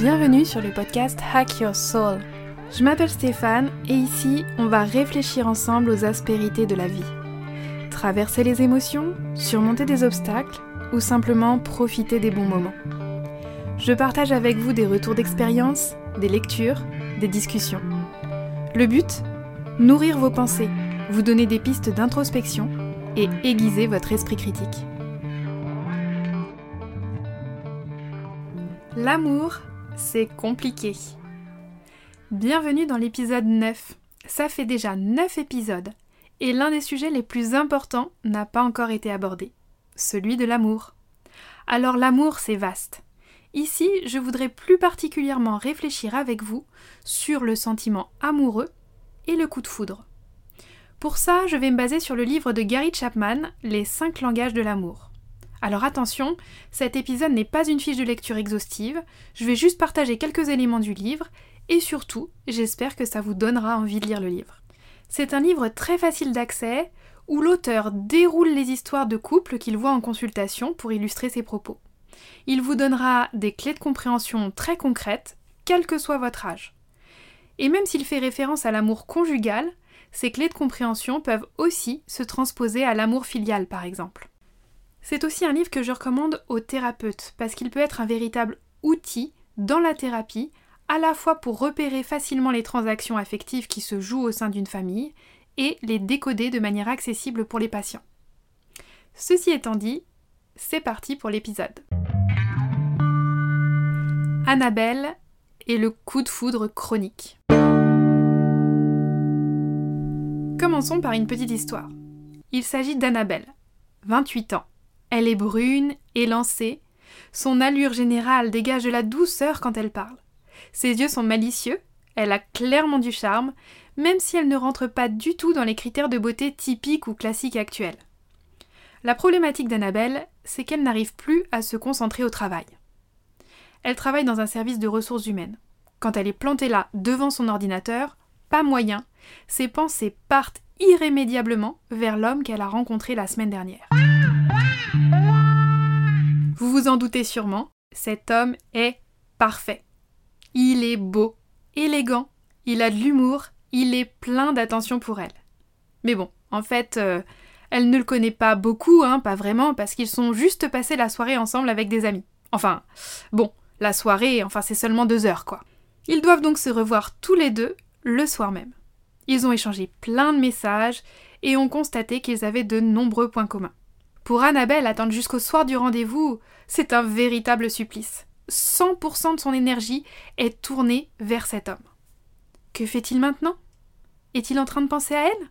Bienvenue sur le podcast Hack Your Soul. Je m'appelle Stéphane et ici, on va réfléchir ensemble aux aspérités de la vie. Traverser les émotions, surmonter des obstacles ou simplement profiter des bons moments. Je partage avec vous des retours d'expérience, des lectures, des discussions. Le but Nourrir vos pensées, vous donner des pistes d'introspection et aiguiser votre esprit critique. L'amour c'est compliqué. Bienvenue dans l'épisode 9. Ça fait déjà 9 épisodes et l'un des sujets les plus importants n'a pas encore été abordé, celui de l'amour. Alors l'amour, c'est vaste. Ici, je voudrais plus particulièrement réfléchir avec vous sur le sentiment amoureux et le coup de foudre. Pour ça, je vais me baser sur le livre de Gary Chapman, Les 5 langages de l'amour. Alors attention, cet épisode n'est pas une fiche de lecture exhaustive, je vais juste partager quelques éléments du livre, et surtout, j'espère que ça vous donnera envie de lire le livre. C'est un livre très facile d'accès, où l'auteur déroule les histoires de couples qu'il voit en consultation pour illustrer ses propos. Il vous donnera des clés de compréhension très concrètes, quel que soit votre âge. Et même s'il fait référence à l'amour conjugal, ces clés de compréhension peuvent aussi se transposer à l'amour filial par exemple. C'est aussi un livre que je recommande aux thérapeutes parce qu'il peut être un véritable outil dans la thérapie, à la fois pour repérer facilement les transactions affectives qui se jouent au sein d'une famille et les décoder de manière accessible pour les patients. Ceci étant dit, c'est parti pour l'épisode. Annabelle et le coup de foudre chronique. Commençons par une petite histoire. Il s'agit d'Annabelle, 28 ans, elle est brune, élancée. Son allure générale dégage de la douceur quand elle parle. Ses yeux sont malicieux, elle a clairement du charme, même si elle ne rentre pas du tout dans les critères de beauté typiques ou classiques actuels. La problématique d'Annabelle, c'est qu'elle n'arrive plus à se concentrer au travail. Elle travaille dans un service de ressources humaines. Quand elle est plantée là, devant son ordinateur, pas moyen, ses pensées partent irrémédiablement vers l'homme qu'elle a rencontré la semaine dernière. Vous vous en doutez sûrement, cet homme est parfait. Il est beau, élégant, il a de l'humour, il est plein d'attention pour elle. Mais bon, en fait, euh, elle ne le connaît pas beaucoup, hein, pas vraiment, parce qu'ils sont juste passés la soirée ensemble avec des amis. Enfin, bon, la soirée, enfin c'est seulement deux heures, quoi. Ils doivent donc se revoir tous les deux le soir même. Ils ont échangé plein de messages et ont constaté qu'ils avaient de nombreux points communs. Pour Annabelle, attendre jusqu'au soir du rendez-vous, c'est un véritable supplice. 100% de son énergie est tournée vers cet homme. Que fait-il maintenant? Est-il en train de penser à elle?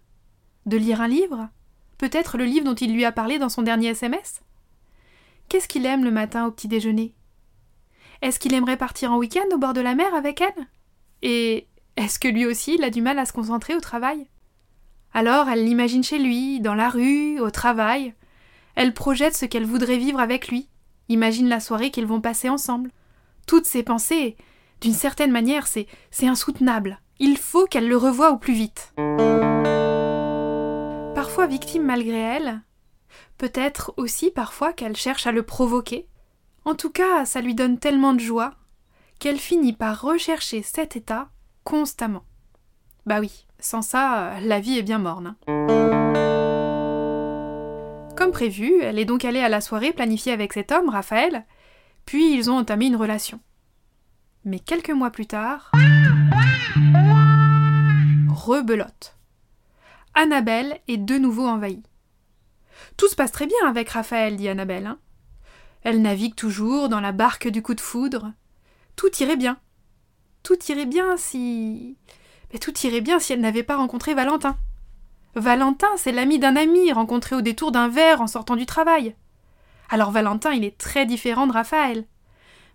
De lire un livre? Peut-être le livre dont il lui a parlé dans son dernier SMS Qu'est-ce qu'il aime le matin au petit déjeuner? Est-ce qu'il aimerait partir en week-end au bord de la mer avec elle? Et est-ce que lui aussi il a du mal à se concentrer au travail? Alors elle l'imagine chez lui, dans la rue, au travail, elle projette ce qu'elle voudrait vivre avec lui, imagine la soirée qu'ils vont passer ensemble. Toutes ces pensées, d'une certaine manière, c'est, insoutenable. Il faut qu'elle le revoie au plus vite. Parfois victime malgré elle, peut-être aussi parfois qu'elle cherche à le provoquer. En tout cas, ça lui donne tellement de joie qu'elle finit par rechercher cet état constamment. Bah oui, sans ça, la vie est bien morne. Hein. Comme prévu, elle est donc allée à la soirée planifiée avec cet homme, Raphaël, puis ils ont entamé une relation. Mais quelques mois plus tard, rebelote. Annabelle est de nouveau envahie. Tout se passe très bien avec Raphaël, dit Annabelle. Hein. Elle navigue toujours dans la barque du coup de foudre. Tout irait bien. Tout irait bien si. Mais tout irait bien si elle n'avait pas rencontré Valentin. Valentin, c'est l'ami d'un ami rencontré au détour d'un verre en sortant du travail. Alors Valentin, il est très différent de Raphaël.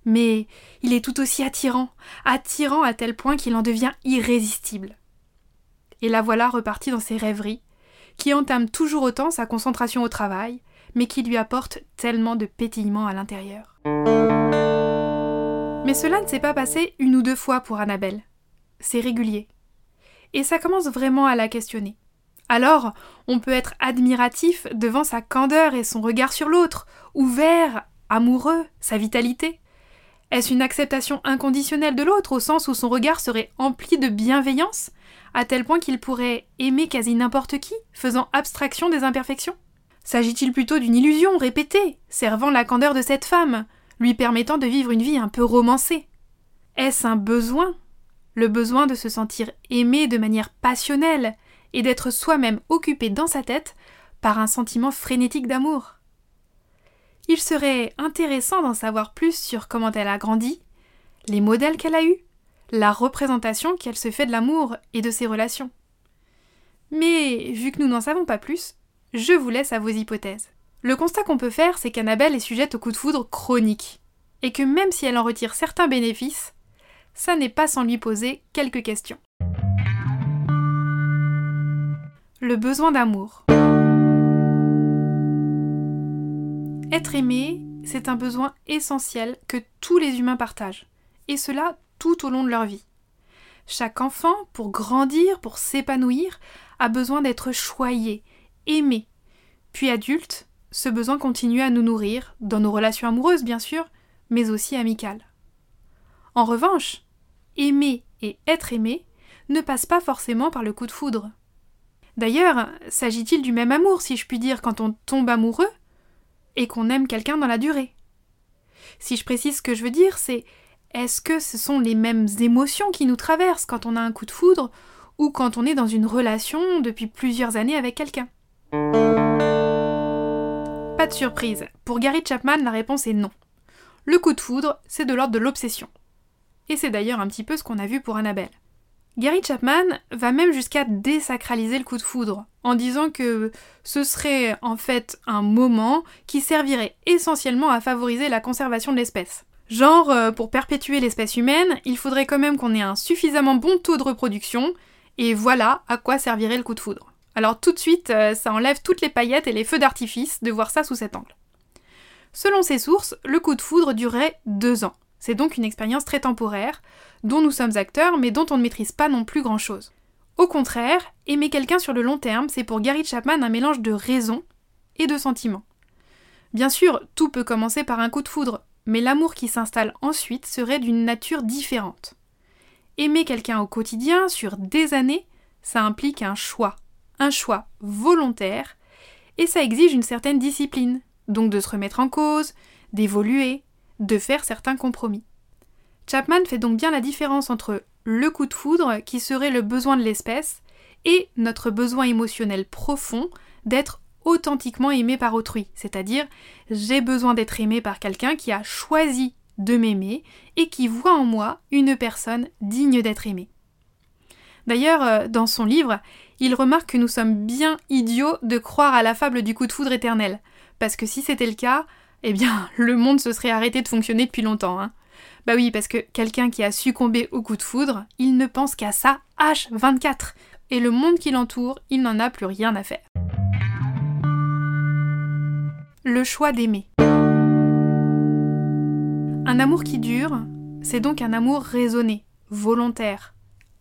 Mais il est tout aussi attirant, attirant à tel point qu'il en devient irrésistible. Et la voilà repartie dans ses rêveries, qui entament toujours autant sa concentration au travail, mais qui lui apportent tellement de pétillement à l'intérieur. Mais cela ne s'est pas passé une ou deux fois pour Annabelle. C'est régulier. Et ça commence vraiment à la questionner. Alors, on peut être admiratif devant sa candeur et son regard sur l'autre, ouvert, amoureux, sa vitalité. Est-ce une acceptation inconditionnelle de l'autre au sens où son regard serait empli de bienveillance, à tel point qu'il pourrait aimer quasi n'importe qui, faisant abstraction des imperfections? S'agit-il plutôt d'une illusion répétée, servant la candeur de cette femme, lui permettant de vivre une vie un peu romancée? Est-ce un besoin? Le besoin de se sentir aimé de manière passionnelle et d'être soi-même occupé dans sa tête par un sentiment frénétique d'amour il serait intéressant d'en savoir plus sur comment elle a grandi, les modèles qu'elle a eus, la représentation qu'elle se fait de l'amour et de ses relations. Mais vu que nous n'en savons pas plus, je vous laisse à vos hypothèses. Le constat qu'on peut faire, c'est qu'Annabelle est sujette au coup de foudre chronique, et que même si elle en retire certains bénéfices, ça n'est pas sans lui poser quelques questions. Le besoin d'amour. Être aimé, c'est un besoin essentiel que tous les humains partagent, et cela tout au long de leur vie. Chaque enfant, pour grandir, pour s'épanouir, a besoin d'être choyé, aimé. Puis adulte, ce besoin continue à nous nourrir, dans nos relations amoureuses bien sûr, mais aussi amicales. En revanche, aimer et être aimé ne passent pas forcément par le coup de foudre. D'ailleurs, s'agit-il du même amour, si je puis dire, quand on tombe amoureux et qu'on aime quelqu'un dans la durée? Si je précise ce que je veux dire, c'est est-ce que ce sont les mêmes émotions qui nous traversent quand on a un coup de foudre ou quand on est dans une relation depuis plusieurs années avec quelqu'un? Pas de surprise, pour Gary Chapman la réponse est non. Le coup de foudre, c'est de l'ordre de l'obsession. Et c'est d'ailleurs un petit peu ce qu'on a vu pour Annabelle. Gary Chapman va même jusqu'à désacraliser le coup de foudre, en disant que ce serait en fait un moment qui servirait essentiellement à favoriser la conservation de l'espèce. Genre, euh, pour perpétuer l'espèce humaine, il faudrait quand même qu'on ait un suffisamment bon taux de reproduction, et voilà à quoi servirait le coup de foudre. Alors tout de suite, euh, ça enlève toutes les paillettes et les feux d'artifice de voir ça sous cet angle. Selon ces sources, le coup de foudre durait deux ans. C'est donc une expérience très temporaire, dont nous sommes acteurs, mais dont on ne maîtrise pas non plus grand-chose. Au contraire, aimer quelqu'un sur le long terme, c'est pour Gary Chapman un mélange de raison et de sentiment. Bien sûr, tout peut commencer par un coup de foudre, mais l'amour qui s'installe ensuite serait d'une nature différente. Aimer quelqu'un au quotidien, sur des années, ça implique un choix, un choix volontaire, et ça exige une certaine discipline, donc de se remettre en cause, d'évoluer, de faire certains compromis. Chapman fait donc bien la différence entre le coup de foudre, qui serait le besoin de l'espèce, et notre besoin émotionnel profond d'être authentiquement aimé par autrui, c'est-à-dire j'ai besoin d'être aimé par quelqu'un qui a choisi de m'aimer et qui voit en moi une personne digne d'être aimée. D'ailleurs, euh, dans son livre, il remarque que nous sommes bien idiots de croire à la fable du coup de foudre éternel, parce que si c'était le cas, eh bien, le monde se serait arrêté de fonctionner depuis longtemps. Hein. Bah oui, parce que quelqu'un qui a succombé au coup de foudre, il ne pense qu'à ça H24. Et le monde qui l'entoure, il n'en a plus rien à faire. Le choix d'aimer. Un amour qui dure, c'est donc un amour raisonné, volontaire,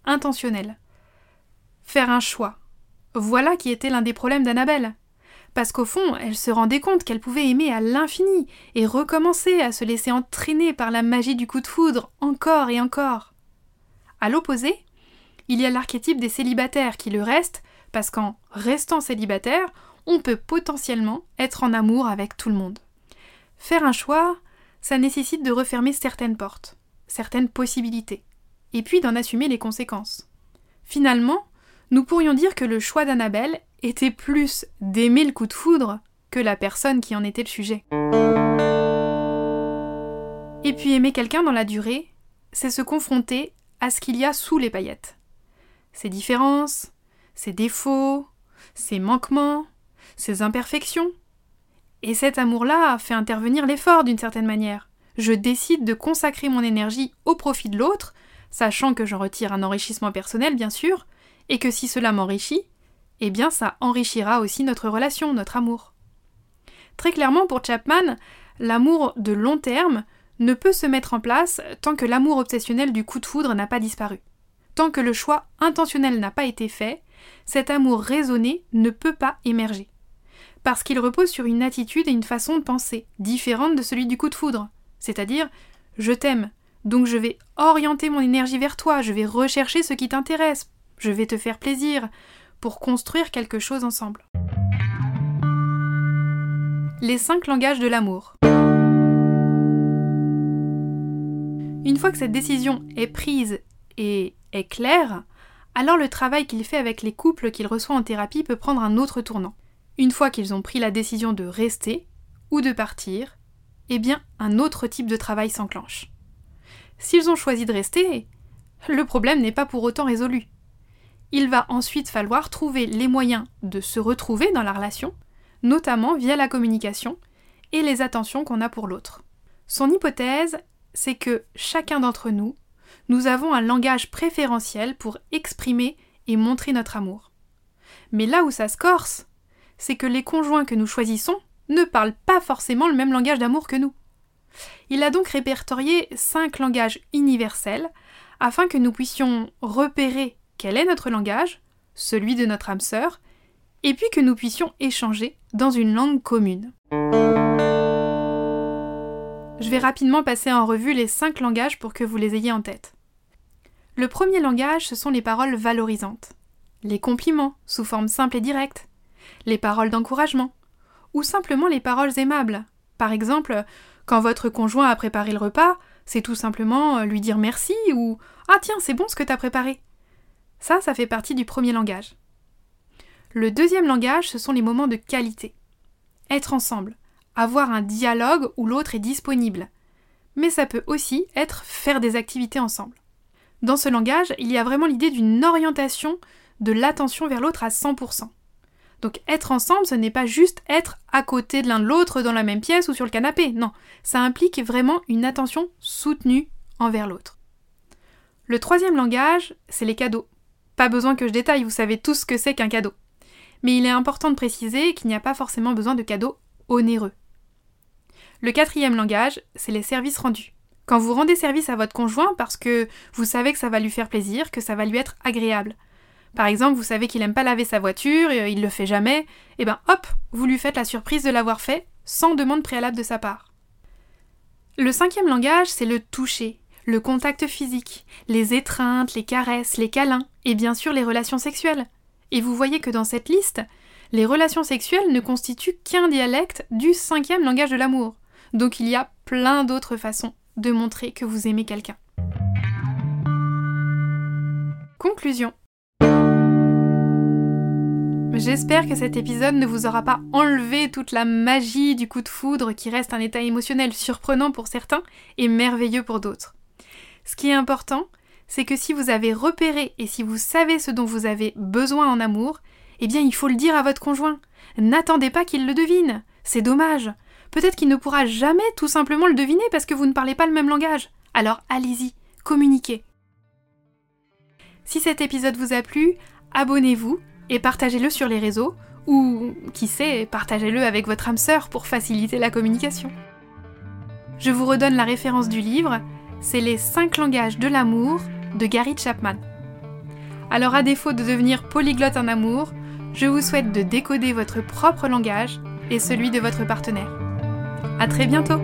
intentionnel. Faire un choix. Voilà qui était l'un des problèmes d'Annabelle parce qu'au fond, elle se rendait compte qu'elle pouvait aimer à l'infini et recommencer à se laisser entraîner par la magie du coup de foudre encore et encore. À l'opposé, il y a l'archétype des célibataires qui le restent parce qu'en restant célibataire, on peut potentiellement être en amour avec tout le monde. Faire un choix, ça nécessite de refermer certaines portes, certaines possibilités, et puis d'en assumer les conséquences. Finalement, nous pourrions dire que le choix d'Annabelle était plus d'aimer le coup de foudre que la personne qui en était le sujet. Et puis aimer quelqu'un dans la durée, c'est se confronter à ce qu'il y a sous les paillettes. Ses différences, ses défauts, ses manquements, ses imperfections. Et cet amour-là fait intervenir l'effort d'une certaine manière. Je décide de consacrer mon énergie au profit de l'autre, sachant que j'en retire un enrichissement personnel bien sûr, et que si cela m'enrichit, eh bien ça enrichira aussi notre relation, notre amour. Très clairement pour Chapman, l'amour de long terme ne peut se mettre en place tant que l'amour obsessionnel du coup de foudre n'a pas disparu. Tant que le choix intentionnel n'a pas été fait, cet amour raisonné ne peut pas émerger. Parce qu'il repose sur une attitude et une façon de penser différentes de celui du coup de foudre. C'est-à-dire, Je t'aime, donc je vais orienter mon énergie vers toi, je vais rechercher ce qui t'intéresse, je vais te faire plaisir, pour construire quelque chose ensemble. Les cinq langages de l'amour. Une fois que cette décision est prise et est claire, alors le travail qu'il fait avec les couples qu'il reçoit en thérapie peut prendre un autre tournant. Une fois qu'ils ont pris la décision de rester ou de partir, eh bien un autre type de travail s'enclenche. S'ils ont choisi de rester, le problème n'est pas pour autant résolu. Il va ensuite falloir trouver les moyens de se retrouver dans la relation, notamment via la communication et les attentions qu'on a pour l'autre. Son hypothèse, c'est que chacun d'entre nous, nous avons un langage préférentiel pour exprimer et montrer notre amour. Mais là où ça se corse, c'est que les conjoints que nous choisissons ne parlent pas forcément le même langage d'amour que nous. Il a donc répertorié cinq langages universels afin que nous puissions repérer quel est notre langage, celui de notre âme sœur, et puis que nous puissions échanger dans une langue commune. Je vais rapidement passer en revue les cinq langages pour que vous les ayez en tête. Le premier langage, ce sont les paroles valorisantes, les compliments sous forme simple et directe, les paroles d'encouragement, ou simplement les paroles aimables. Par exemple, quand votre conjoint a préparé le repas, c'est tout simplement euh, lui dire merci ou Ah tiens, c'est bon ce que t'as préparé. Ça, ça fait partie du premier langage. Le deuxième langage, ce sont les moments de qualité. Être ensemble, avoir un dialogue où l'autre est disponible. Mais ça peut aussi être faire des activités ensemble. Dans ce langage, il y a vraiment l'idée d'une orientation de l'attention vers l'autre à 100%. Donc être ensemble, ce n'est pas juste être à côté de l'un de l'autre dans la même pièce ou sur le canapé, non, ça implique vraiment une attention soutenue envers l'autre. Le troisième langage, c'est les cadeaux. Pas besoin que je détaille, vous savez tous ce que c'est qu'un cadeau. Mais il est important de préciser qu'il n'y a pas forcément besoin de cadeaux onéreux. Le quatrième langage, c'est les services rendus. Quand vous rendez service à votre conjoint parce que vous savez que ça va lui faire plaisir, que ça va lui être agréable. Par exemple, vous savez qu'il aime pas laver sa voiture, et il le fait jamais, et eh ben hop, vous lui faites la surprise de l'avoir fait sans demande préalable de sa part. Le cinquième langage, c'est le toucher, le contact physique, les étreintes, les caresses, les câlins, et bien sûr les relations sexuelles. Et vous voyez que dans cette liste, les relations sexuelles ne constituent qu'un dialecte du cinquième langage de l'amour. Donc il y a plein d'autres façons de montrer que vous aimez quelqu'un. Conclusion. J'espère que cet épisode ne vous aura pas enlevé toute la magie du coup de foudre qui reste un état émotionnel surprenant pour certains et merveilleux pour d'autres. Ce qui est important, c'est que si vous avez repéré et si vous savez ce dont vous avez besoin en amour, eh bien il faut le dire à votre conjoint. N'attendez pas qu'il le devine. C'est dommage. Peut-être qu'il ne pourra jamais tout simplement le deviner parce que vous ne parlez pas le même langage. Alors allez-y, communiquez. Si cet épisode vous a plu, abonnez-vous et partagez-le sur les réseaux, ou qui sait, partagez-le avec votre âme sœur pour faciliter la communication. Je vous redonne la référence du livre, c'est Les 5 langages de l'amour de Gary Chapman. Alors à défaut de devenir polyglotte en amour, je vous souhaite de décoder votre propre langage et celui de votre partenaire. À très bientôt